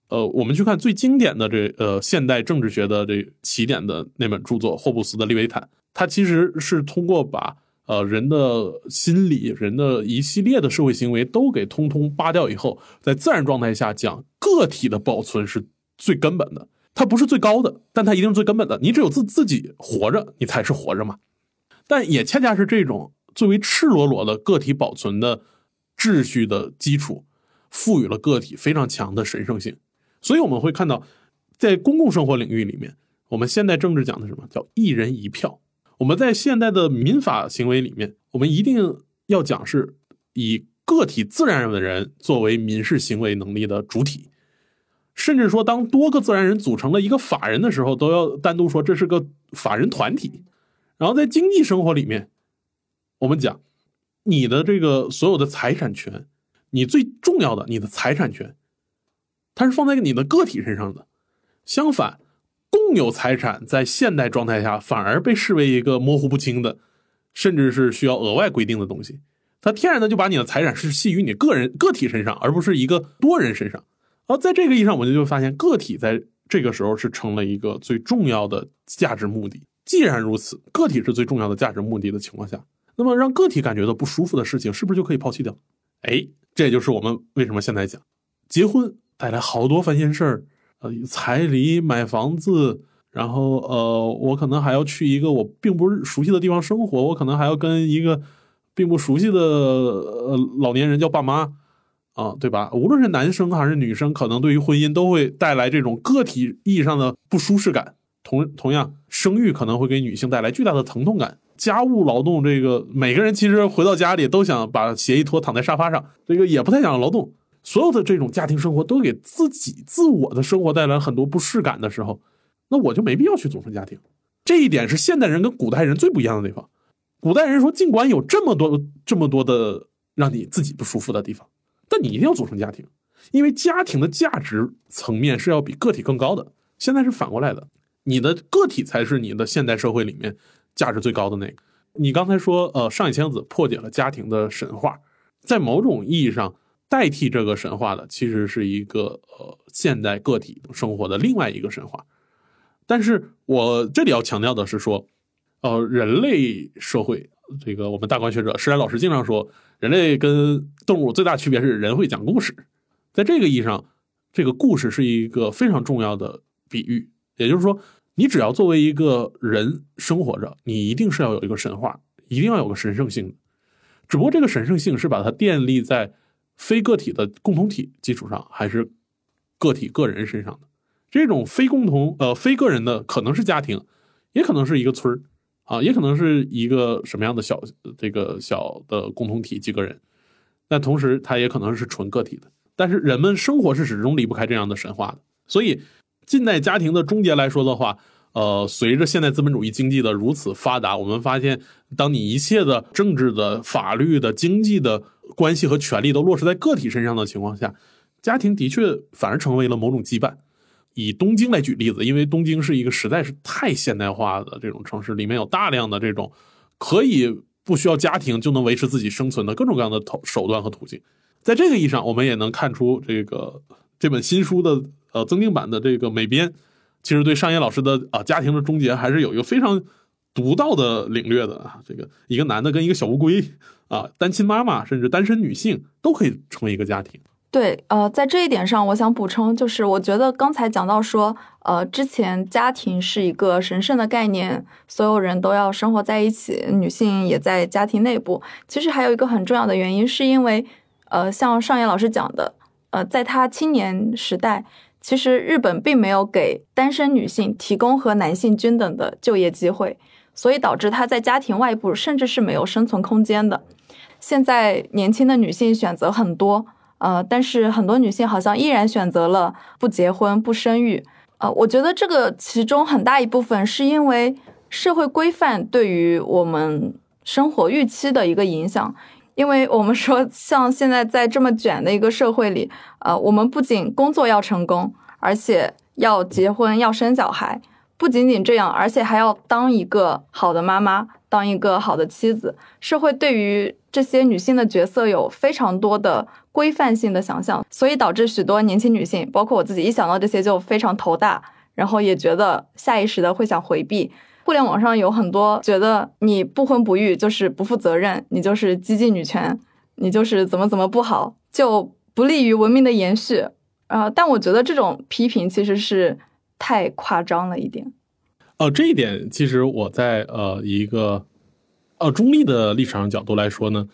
呃，我们去看最经典的这呃现代政治学的这起点的那本著作霍布斯的《利维坦》，它其实是通过把呃，人的心理、人的一系列的社会行为都给通通扒掉以后，在自然状态下讲，个体的保存是最根本的。它不是最高的，但它一定是最根本的。你只有自自己活着，你才是活着嘛。但也恰恰是这种最为赤裸裸的个体保存的秩序的基础，赋予了个体非常强的神圣性。所以我们会看到，在公共生活领域里面，我们现代政治讲的什么叫一人一票？我们在现代的民法行为里面，我们一定要讲是以个体自然人的人作为民事行为能力的主体。甚至说，当多个自然人组成了一个法人的时候，都要单独说这是个法人团体。然后在经济生活里面，我们讲你的这个所有的财产权，你最重要的你的财产权，它是放在你的个体身上的。相反，共有财产在现代状态下反而被视为一个模糊不清的，甚至是需要额外规定的东西。它天然的就把你的财产是系于你个人个体身上，而不是一个多人身上。而在这个意义上，我们就会发现，个体在这个时候是成了一个最重要的价值目的。既然如此，个体是最重要的价值目的的情况下，那么让个体感觉到不舒服的事情，是不是就可以抛弃掉？哎，这也就是我们为什么现在讲，结婚带来好多烦心事儿，呃，彩礼、买房子，然后呃，我可能还要去一个我并不熟悉的地方生活，我可能还要跟一个并不熟悉的呃老年人叫爸妈。啊，对吧？无论是男生还是女生，可能对于婚姻都会带来这种个体意义上的不舒适感。同同样，生育可能会给女性带来巨大的疼痛感。家务劳动，这个每个人其实回到家里都想把鞋一脱，躺在沙发上，这个也不太想劳动。所有的这种家庭生活都给自己自我的生活带来很多不适感的时候，那我就没必要去组成家庭。这一点是现代人跟古代人最不一样的地方。古代人说，尽管有这么多这么多的让你自己不舒服的地方。但你一定要组成家庭，因为家庭的价值层面是要比个体更高的。现在是反过来的，你的个体才是你的现代社会里面价值最高的那个。你刚才说，呃，上野千子破解了家庭的神话，在某种意义上代替这个神话的，其实是一个呃现代个体生活的另外一个神话。但是我这里要强调的是说，呃，人类社会，这个我们大观学者施然老师经常说。人类跟动物最大区别是人会讲故事，在这个意义上，这个故事是一个非常重要的比喻。也就是说，你只要作为一个人生活着，你一定是要有一个神话，一定要有个神圣性的。只不过这个神圣性是把它建立在非个体的共同体基础上，还是个体个人身上的？这种非共同呃非个人的，可能是家庭，也可能是一个村儿。啊，也可能是一个什么样的小这个小的共同体几个人，但同时它也可能是纯个体的。但是人们生活是始终离不开这样的神话的。所以，近代家庭的终结来说的话，呃，随着现代资本主义经济的如此发达，我们发现，当你一切的政治的、法律的、经济的关系和权利都落实在个体身上的情况下，家庭的确反而成为了某种羁绊。以东京来举例子，因为东京是一个实在是太现代化的这种城市，里面有大量的这种可以不需要家庭就能维持自己生存的各种各样的手手段和途径。在这个意义上，我们也能看出这个这本新书的呃增订版的这个美编，其实对上野老师的啊家庭的终结还是有一个非常独到的领略的啊。这个一个男的跟一个小乌龟啊，单亲妈妈甚至单身女性都可以成为一个家庭。对，呃，在这一点上，我想补充，就是我觉得刚才讲到说，呃，之前家庭是一个神圣的概念，所有人都要生活在一起，女性也在家庭内部。其实还有一个很重要的原因，是因为，呃，像上野老师讲的，呃，在他青年时代，其实日本并没有给单身女性提供和男性均等的就业机会，所以导致她在家庭外部甚至是没有生存空间的。现在年轻的女性选择很多。呃，但是很多女性好像依然选择了不结婚、不生育。呃，我觉得这个其中很大一部分是因为社会规范对于我们生活预期的一个影响。因为我们说，像现在在这么卷的一个社会里，呃，我们不仅工作要成功，而且要结婚、要生小孩。不仅仅这样，而且还要当一个好的妈妈，当一个好的妻子。社会对于这些女性的角色有非常多的规范性的想象，所以导致许多年轻女性，包括我自己，一想到这些就非常头大，然后也觉得下意识的会想回避。互联网上有很多觉得你不婚不育就是不负责任，你就是激进女权，你就是怎么怎么不好，就不利于文明的延续。啊，但我觉得这种批评其实是。太夸张了一点，哦，这一点其实我在呃一个呃，中立的立场角度来说呢，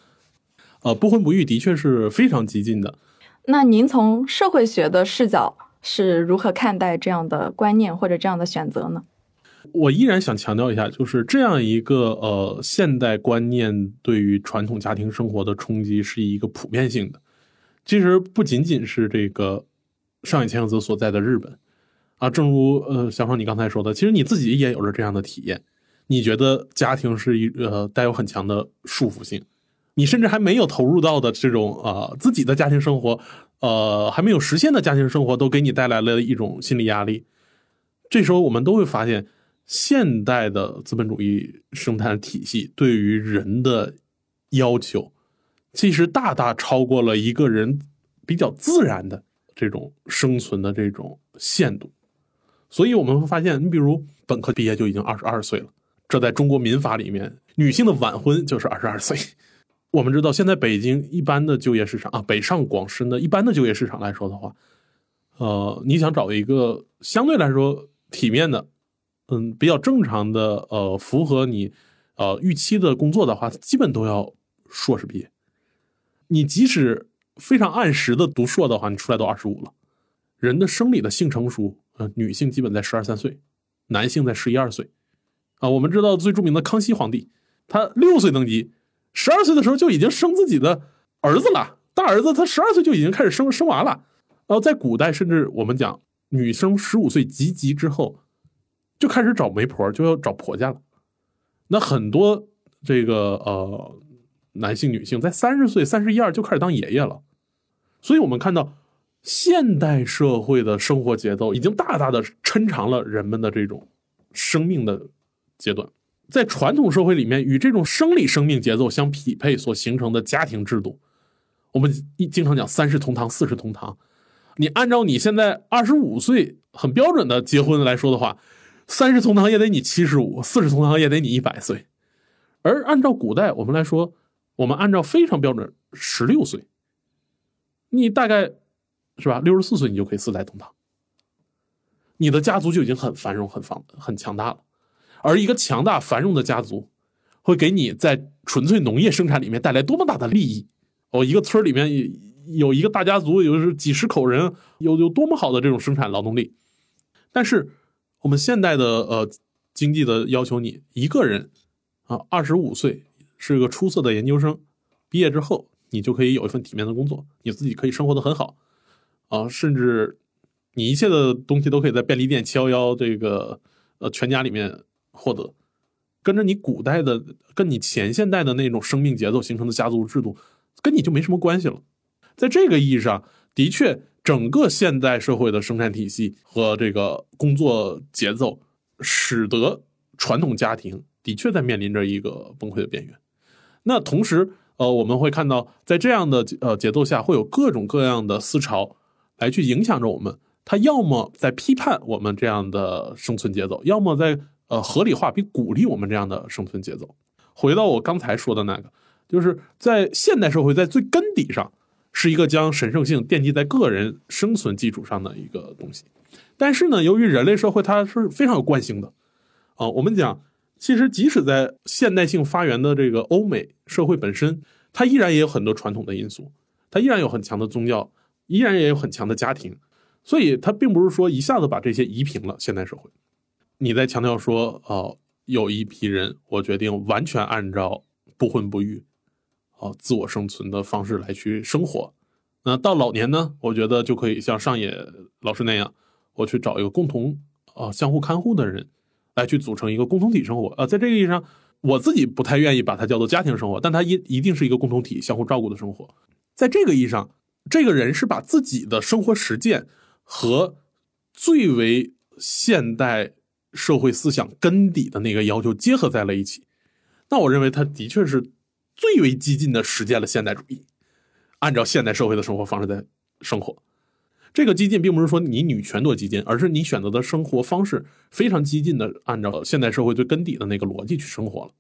呃，不婚不育的确是非常激进的。那您从社会学的视角是如何看待这样的观念或者这样的选择呢？我依然想强调一下，就是这样一个呃现代观念对于传统家庭生活的冲击是一个普遍性的。其实不仅仅是这个上野千鹤子所在的日本啊，正如呃小爽你刚才说的，其实你自己也有着这样的体验。你觉得家庭是一呃带有很强的束缚性，你甚至还没有投入到的这种啊自己的家庭生活，呃还没有实现的家庭生活，都给你带来了一种心理压力。这时候我们都会发现。现代的资本主义生态体系对于人的要求，其实大大超过了一个人比较自然的这种生存的这种限度。所以我们会发现，你比如本科毕业就已经二十二岁了，这在中国民法里面，女性的晚婚就是二十二岁。我们知道，现在北京一般的就业市场啊，北上广深的一般的就业市场来说的话，呃，你想找一个相对来说体面的。嗯，比较正常的，呃，符合你，呃，预期的工作的话，基本都要硕士毕业。你即使非常按时的读硕的话，你出来都二十五了。人的生理的性成熟，呃，女性基本在十二三岁，男性在十一二岁。啊，我们知道最著名的康熙皇帝，他六岁登基，十二岁的时候就已经生自己的儿子了。大儿子他十二岁就已经开始生生娃了。呃，在古代，甚至我们讲，女生十五岁及笄之后。就开始找媒婆，就要找婆家了。那很多这个呃男性、女性在三十岁、三十一二就开始当爷爷了。所以，我们看到现代社会的生活节奏已经大大的抻长了人们的这种生命的阶段。在传统社会里面，与这种生理生命节奏相匹配所形成的家庭制度，我们一经常讲三世同堂、四世同堂。你按照你现在二十五岁很标准的结婚来说的话。三世同堂也得你七十五，四世同堂也得你一百岁，而按照古代我们来说，我们按照非常标准十六岁，你大概是吧？六十四岁你就可以四代同堂，你的家族就已经很繁荣、很方、很强大了。而一个强大繁荣的家族，会给你在纯粹农业生产里面带来多么大的利益！哦，一个村里面有一个大家族，有几十口人，有有多么好的这种生产劳动力，但是。我们现代的呃经济的要求，你一个人啊，二十五岁是个出色的研究生，毕业之后你就可以有一份体面的工作，你自己可以生活的很好啊，甚至你一切的东西都可以在便利店七幺幺这个呃全家里面获得，跟着你古代的跟你前现代的那种生命节奏形成的家族制度，跟你就没什么关系了。在这个意义上，的确。整个现代社会的生产体系和这个工作节奏，使得传统家庭的确在面临着一个崩溃的边缘。那同时，呃，我们会看到，在这样的呃节奏下，会有各种各样的思潮来去影响着我们。他要么在批判我们这样的生存节奏，要么在呃合理化并鼓励我们这样的生存节奏。回到我刚才说的那个，就是在现代社会，在最根底上。是一个将神圣性奠基在个人生存基础上的一个东西，但是呢，由于人类社会它是非常有惯性的，啊，我们讲，其实即使在现代性发源的这个欧美社会本身，它依然也有很多传统的因素，它依然有很强的宗教，依然也有很强的家庭，所以他并不是说一下子把这些移平了。现代社会，你在强调说，哦，有一批人，我决定完全按照不婚不育。哦，自我生存的方式来去生活，那到老年呢？我觉得就可以像上野老师那样，我去找一个共同啊相互看护的人，来去组成一个共同体生活啊。在这个意义上，我自己不太愿意把它叫做家庭生活，但它一一定是一个共同体相互照顾的生活。在这个意义上，这个人是把自己的生活实践和最为现代社会思想根底的那个要求结合在了一起。那我认为他的确是。最为激进的实践了现代主义，按照现代社会的生活方式在生活。这个激进并不是说你女权多激进，而是你选择的生活方式非常激进的按照现代社会最根底的那个逻辑去生活了。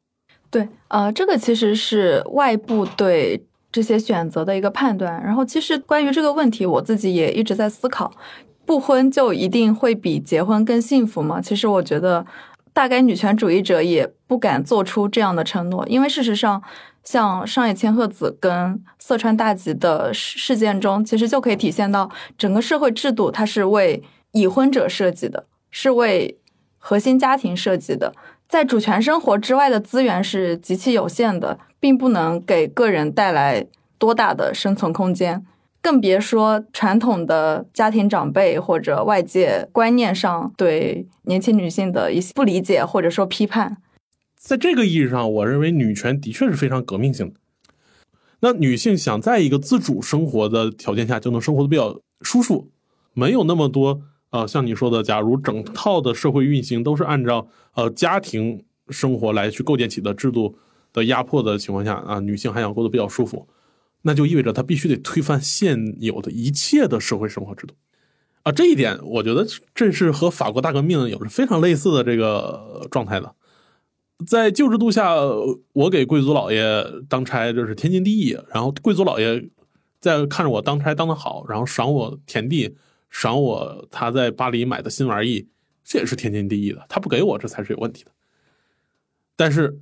对，呃，这个其实是外部对这些选择的一个判断。然后，其实关于这个问题，我自己也一直在思考：不婚就一定会比结婚更幸福吗？其实我觉得。大概女权主义者也不敢做出这样的承诺，因为事实上，像上野千鹤子跟色川大吉的事事件中，其实就可以体现到整个社会制度它是为已婚者设计的，是为核心家庭设计的，在主权生活之外的资源是极其有限的，并不能给个人带来多大的生存空间。更别说传统的家庭长辈或者外界观念上对年轻女性的一些不理解或者说批判。在这个意义上，我认为女权的确是非常革命性的。那女性想在一个自主生活的条件下就能生活的比较舒服，没有那么多呃，像你说的，假如整套的社会运行都是按照呃家庭生活来去构建起的制度的压迫的情况下啊，女性还想过得比较舒服。那就意味着她必须得推翻现有的一切的社会生活制度，啊，这一点我觉得这是和法国大革命有着非常类似的这个状态的。在旧制度下，我给贵族老爷当差这是天经地义，然后贵族老爷在看着我当差当的好，然后赏我田地，赏我他在巴黎买的新玩意，这也是天经地义的。他不给我，这才是有问题的。但是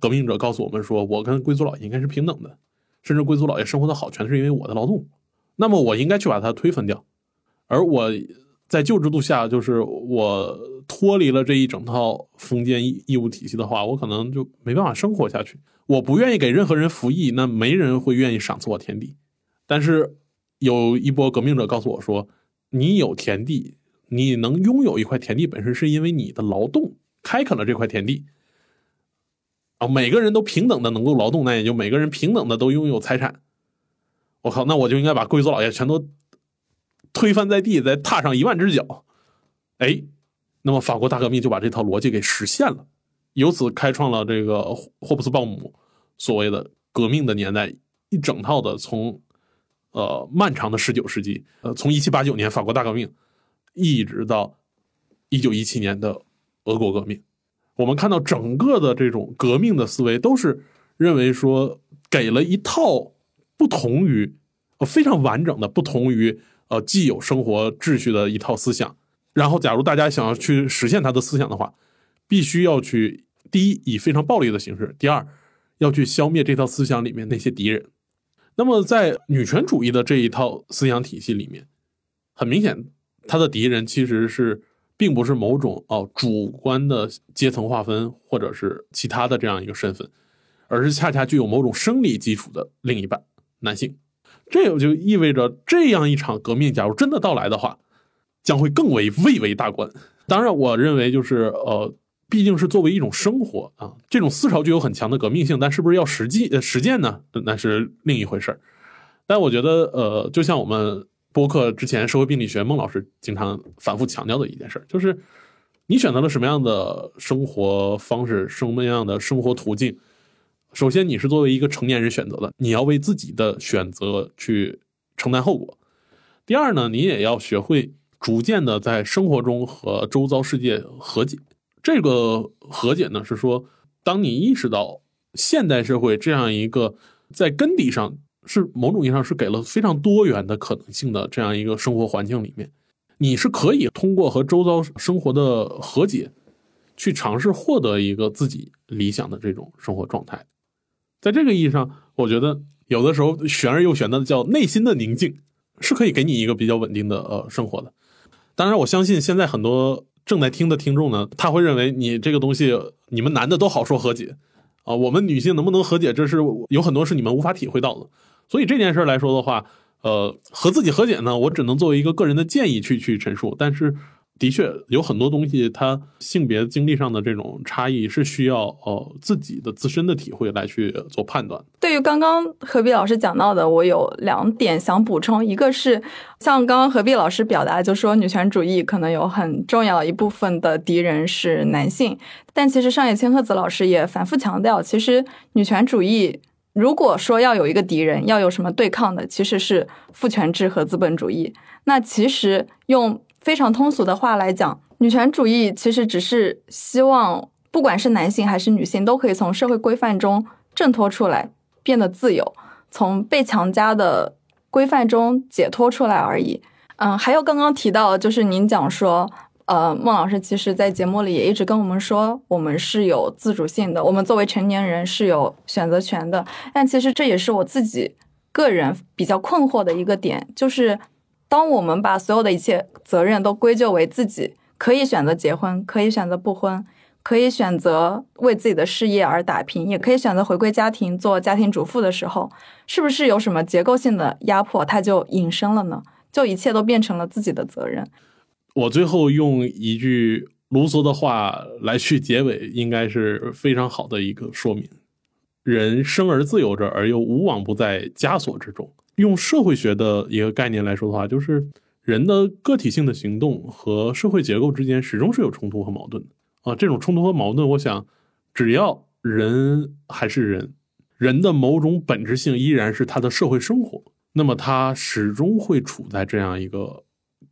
革命者告诉我们说，我跟贵族老爷应该是平等的。甚至贵族老爷生活的好，全是因为我的劳动，那么我应该去把它推翻掉。而我在旧制度下，就是我脱离了这一整套封建义义务体系的话，我可能就没办法生活下去。我不愿意给任何人服役，那没人会愿意赏赐我田地。但是有一波革命者告诉我说：“你有田地，你能拥有一块田地，本身是因为你的劳动开垦了这块田地。”啊，每个人都平等的能够劳动，那也就每个人平等的都拥有财产。我靠，那我就应该把贵族老爷全都推翻在地，再踏上一万只脚。哎，那么法国大革命就把这套逻辑给实现了，由此开创了这个霍布斯鲍姆所谓的革命的年代，一整套的从呃漫长的十九世纪，呃从一七八九年法国大革命，一直到一九一七年的俄国革命。我们看到整个的这种革命的思维，都是认为说给了一套不同于呃非常完整的不同于呃既有生活秩序的一套思想。然后，假如大家想要去实现他的思想的话，必须要去第一以非常暴力的形式，第二要去消灭这套思想里面那些敌人。那么，在女权主义的这一套思想体系里面，很明显，他的敌人其实是。并不是某种哦主观的阶层划分，或者是其他的这样一个身份，而是恰恰具有某种生理基础的另一半男性。这也就意味着，这样一场革命，假如真的到来的话，将会更为蔚为大观。当然，我认为就是呃，毕竟是作为一种生活啊，这种思潮具有很强的革命性，但是不是要实际呃实践呢？那是另一回事儿。但我觉得呃，就像我们。播客之前，社会病理学孟老师经常反复强调的一件事，就是你选择了什么样的生活方式，什么样的生活途径。首先，你是作为一个成年人选择的，你要为自己的选择去承担后果。第二呢，你也要学会逐渐的在生活中和周遭世界和解。这个和解呢，是说，当你意识到现代社会这样一个在根底上。是某种意义上是给了非常多元的可能性的这样一个生活环境里面，你是可以通过和周遭生活的和解，去尝试获得一个自己理想的这种生活状态。在这个意义上，我觉得有的时候玄而又玄的叫内心的宁静，是可以给你一个比较稳定的呃生活的。当然，我相信现在很多正在听的听众呢，他会认为你这个东西，你们男的都好说和解啊，我们女性能不能和解，这是有很多是你们无法体会到的。所以这件事来说的话，呃，和自己和解呢，我只能作为一个个人的建议去去陈述。但是，的确有很多东西，它性别经历上的这种差异是需要呃自己的自身的体会来去做判断。对于刚刚何必老师讲到的，我有两点想补充。一个是像刚刚何必老师表达，就说女权主义可能有很重要一部分的敌人是男性，但其实上野千鹤子老师也反复强调，其实女权主义。如果说要有一个敌人，要有什么对抗的，其实是父权制和资本主义。那其实用非常通俗的话来讲，女权主义其实只是希望，不管是男性还是女性，都可以从社会规范中挣脱出来，变得自由，从被强加的规范中解脱出来而已。嗯，还有刚刚提到，就是您讲说，呃，孟老师其实在节目里也一直跟我们说，我们是有自主性的，我们作为成年人是有选择权的。但其实这也是我自己个人比较困惑的一个点，就是当我们把所有的一切责任都归咎为自己，可以选择结婚，可以选择不婚，可以选择为自己的事业而打拼，也可以选择回归家庭做家庭主妇的时候，是不是有什么结构性的压迫，它就隐身了呢？就一切都变成了自己的责任。我最后用一句卢梭的话来去结尾，应该是非常好的一个说明：人生而自由着，而又无往不在枷锁之中。用社会学的一个概念来说的话，就是人的个体性的行动和社会结构之间始终是有冲突和矛盾的啊。这种冲突和矛盾，我想，只要人还是人，人的某种本质性依然是他的社会生活。那么，他始终会处在这样一个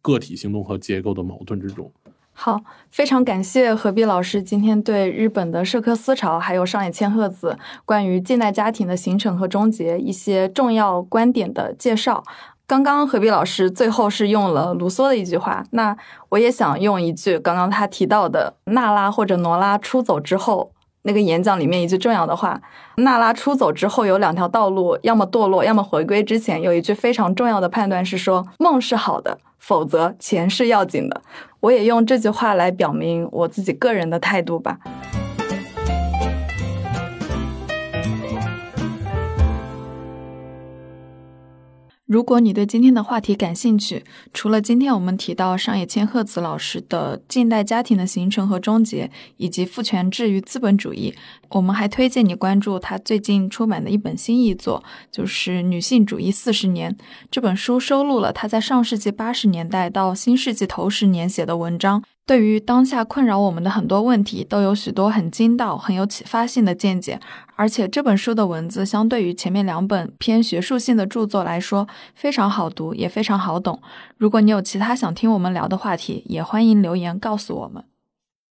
个体行动和结构的矛盾之中。好，非常感谢何必老师今天对日本的社科思潮，还有上野千鹤子关于近代家庭的形成和终结一些重要观点的介绍。刚刚何必老师最后是用了卢梭的一句话，那我也想用一句刚刚他提到的娜拉或者罗拉出走之后。那个演讲里面一句重要的话，娜拉出走之后有两条道路，要么堕落，要么回归。之前有一句非常重要的判断是说，梦是好的，否则钱是要紧的。我也用这句话来表明我自己个人的态度吧。如果你对今天的话题感兴趣，除了今天我们提到上野千鹤子老师的《近代家庭的形成和终结》以及《父权制与资本主义》，我们还推荐你关注他最近出版的一本新译作，就是《女性主义四十年》。这本书收录了他在上世纪八十年代到新世纪头十年写的文章。对于当下困扰我们的很多问题，都有许多很精到、很有启发性的见解。而且这本书的文字，相对于前面两本偏学术性的著作来说，非常好读，也非常好懂。如果你有其他想听我们聊的话题，也欢迎留言告诉我们。